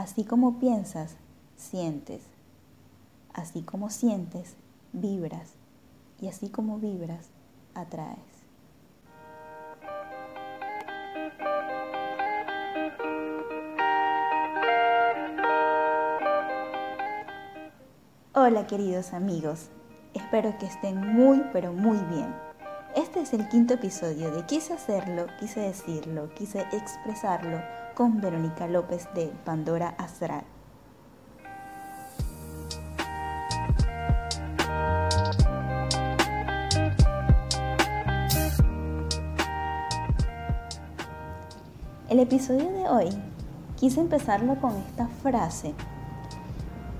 Así como piensas, sientes. Así como sientes, vibras. Y así como vibras, atraes. Hola queridos amigos, espero que estén muy pero muy bien. Este es el quinto episodio de Quise hacerlo, quise decirlo, quise expresarlo con Verónica López de Pandora Astral. El episodio de hoy quise empezarlo con esta frase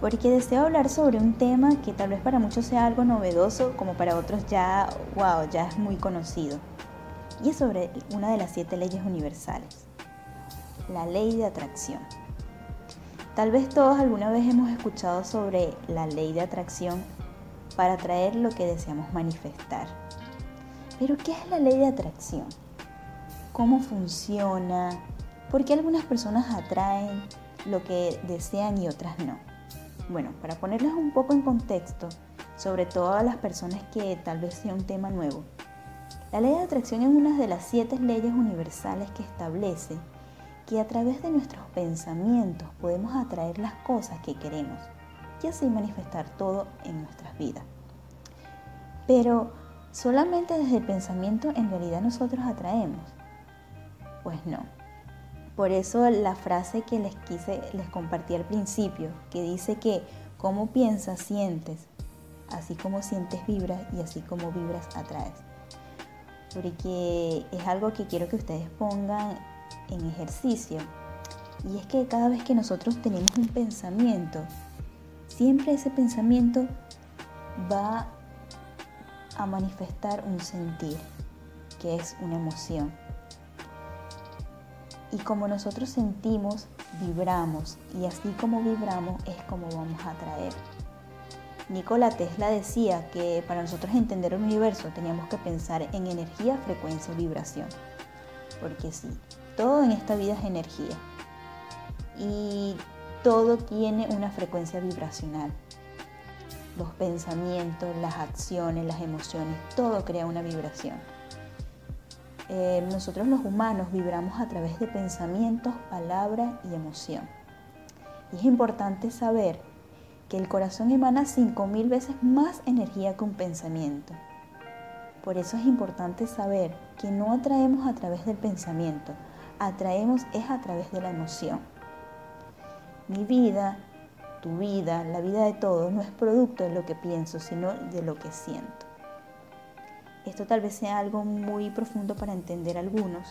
porque deseo hablar sobre un tema que tal vez para muchos sea algo novedoso, como para otros ya, wow, ya es muy conocido. Y es sobre una de las siete leyes universales, la ley de atracción. Tal vez todos alguna vez hemos escuchado sobre la ley de atracción para atraer lo que deseamos manifestar. Pero ¿qué es la ley de atracción? ¿Cómo funciona? ¿Por qué algunas personas atraen lo que desean y otras no? Bueno, para ponerles un poco en contexto, sobre todo a las personas que tal vez sea un tema nuevo, la ley de atracción es una de las siete leyes universales que establece que a través de nuestros pensamientos podemos atraer las cosas que queremos y así manifestar todo en nuestras vidas. Pero solamente desde el pensamiento en realidad nosotros atraemos. Pues no. Por eso la frase que les quise, les compartí al principio, que dice que como piensas, sientes, así como sientes, vibras y así como vibras, atraes. Porque es algo que quiero que ustedes pongan en ejercicio. Y es que cada vez que nosotros tenemos un pensamiento, siempre ese pensamiento va a manifestar un sentir, que es una emoción. Y como nosotros sentimos, vibramos. Y así como vibramos es como vamos a atraer. Nikola Tesla decía que para nosotros entender el universo teníamos que pensar en energía, frecuencia y vibración. Porque sí, todo en esta vida es energía. Y todo tiene una frecuencia vibracional. Los pensamientos, las acciones, las emociones, todo crea una vibración. Eh, nosotros los humanos vibramos a través de pensamientos, palabras y emoción. Y es importante saber que el corazón emana 5.000 veces más energía que un pensamiento. Por eso es importante saber que no atraemos a través del pensamiento, atraemos es a través de la emoción. Mi vida, tu vida, la vida de todos no es producto de lo que pienso, sino de lo que siento. Esto tal vez sea algo muy profundo para entender algunos,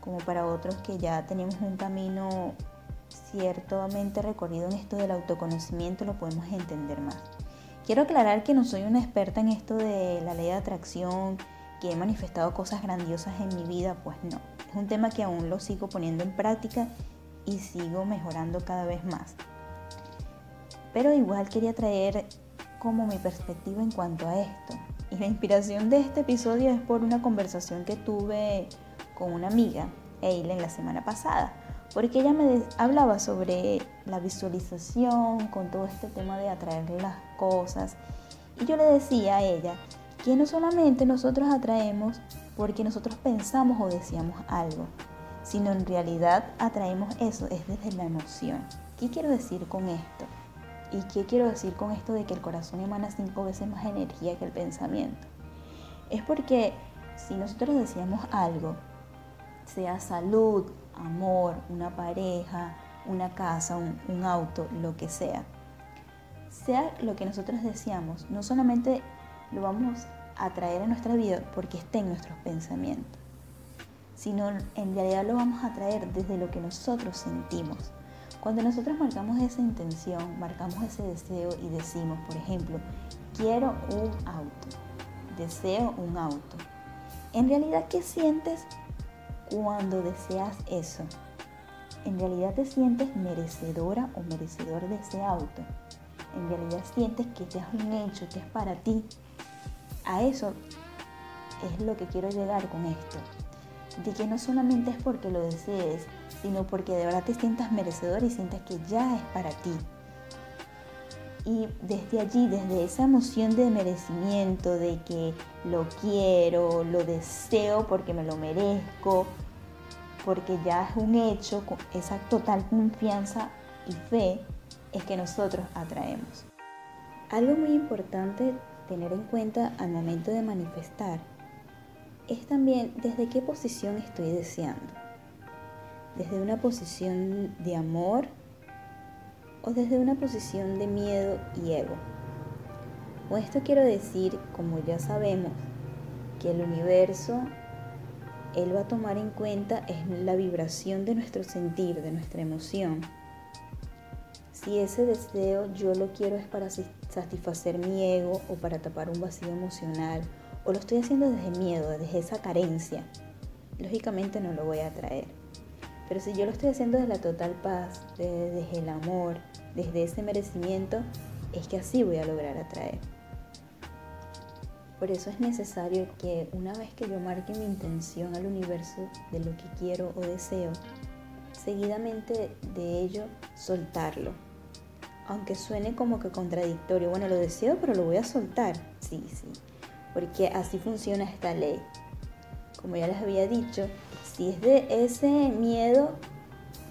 como para otros que ya tenemos un camino ciertamente recorrido en esto del autoconocimiento, lo podemos entender más. Quiero aclarar que no soy una experta en esto de la ley de atracción, que he manifestado cosas grandiosas en mi vida, pues no. Es un tema que aún lo sigo poniendo en práctica y sigo mejorando cada vez más. Pero igual quería traer como mi perspectiva en cuanto a esto. Y la inspiración de este episodio es por una conversación que tuve con una amiga, Eileen, la semana pasada, porque ella me hablaba sobre la visualización, con todo este tema de atraer las cosas. Y yo le decía a ella que no solamente nosotros atraemos porque nosotros pensamos o deseamos algo, sino en realidad atraemos eso, es desde la emoción. ¿Qué quiero decir con esto? ¿Y qué quiero decir con esto de que el corazón emana cinco veces más energía que el pensamiento? Es porque si nosotros deseamos algo, sea salud, amor, una pareja, una casa, un, auto, lo que sea, sea lo que nosotros deseamos, no solamente lo vamos a traer a nuestra vida porque esté en nuestros pensamientos, sino en realidad lo vamos a traer desde lo que nosotros sentimos. Cuando nosotros marcamos esa intención, marcamos ese deseo y decimos, por ejemplo, quiero un auto, deseo un auto. En realidad, ¿qué sientes cuando deseas eso? En realidad te sientes merecedora o merecedor de ese auto. En realidad sientes que te has un hecho, que es para ti. A eso es lo que quiero llegar con esto. de que no solamente es porque lo desees, sino porque de verdad te sientas merecedor y sientas que ya es para ti. Y desde allí, desde esa emoción de merecimiento, de que lo quiero, lo deseo porque me lo merezco, porque ya es un hecho, esa total confianza y fe es que nosotros atraemos. Algo muy importante tener en cuenta al momento de manifestar es también desde qué posición estoy deseando. Desde una posición de amor o desde una posición de miedo y ego. Con esto quiero decir, como ya sabemos, que el universo, él va a tomar en cuenta es la vibración de nuestro sentir, de nuestra emoción. Si ese deseo yo lo quiero es para satisfacer mi ego o para tapar un vacío emocional, o lo estoy haciendo desde miedo, desde esa carencia, lógicamente no lo voy a atraer. Pero si yo lo estoy haciendo desde la total paz, desde el amor, desde ese merecimiento, es que así voy a lograr atraer. Por eso es necesario que una vez que yo marque mi intención al universo de lo que quiero o deseo, seguidamente de ello soltarlo. Aunque suene como que contradictorio, bueno, lo deseo pero lo voy a soltar. Sí, sí, porque así funciona esta ley. Como ya les había dicho, si es de ese miedo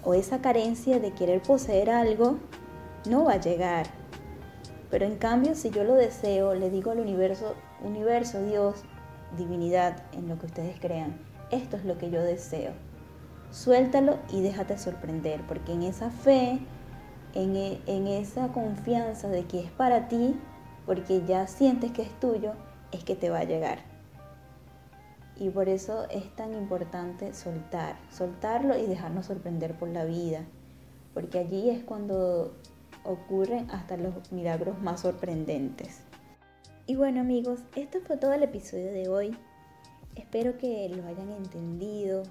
o esa carencia de querer poseer algo, no va a llegar. Pero en cambio, si yo lo deseo, le digo al universo, universo, Dios, divinidad, en lo que ustedes crean, esto es lo que yo deseo. Suéltalo y déjate sorprender, porque en esa fe, en, e, en esa confianza de que es para ti, porque ya sientes que es tuyo, es que te va a llegar. Y por eso es tan importante soltar, soltarlo y dejarnos sorprender por la vida, porque allí es cuando ocurren hasta los milagros más sorprendentes. Y bueno amigos, esto fue todo el episodio de hoy. Espero que lo hayan entendido.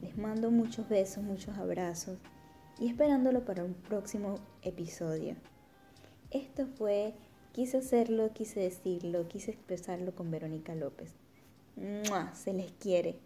Les mando muchos besos, muchos abrazos y esperándolo para un próximo episodio. Esto fue Quise hacerlo, quise decirlo, quise expresarlo con Verónica López. Se les quiere.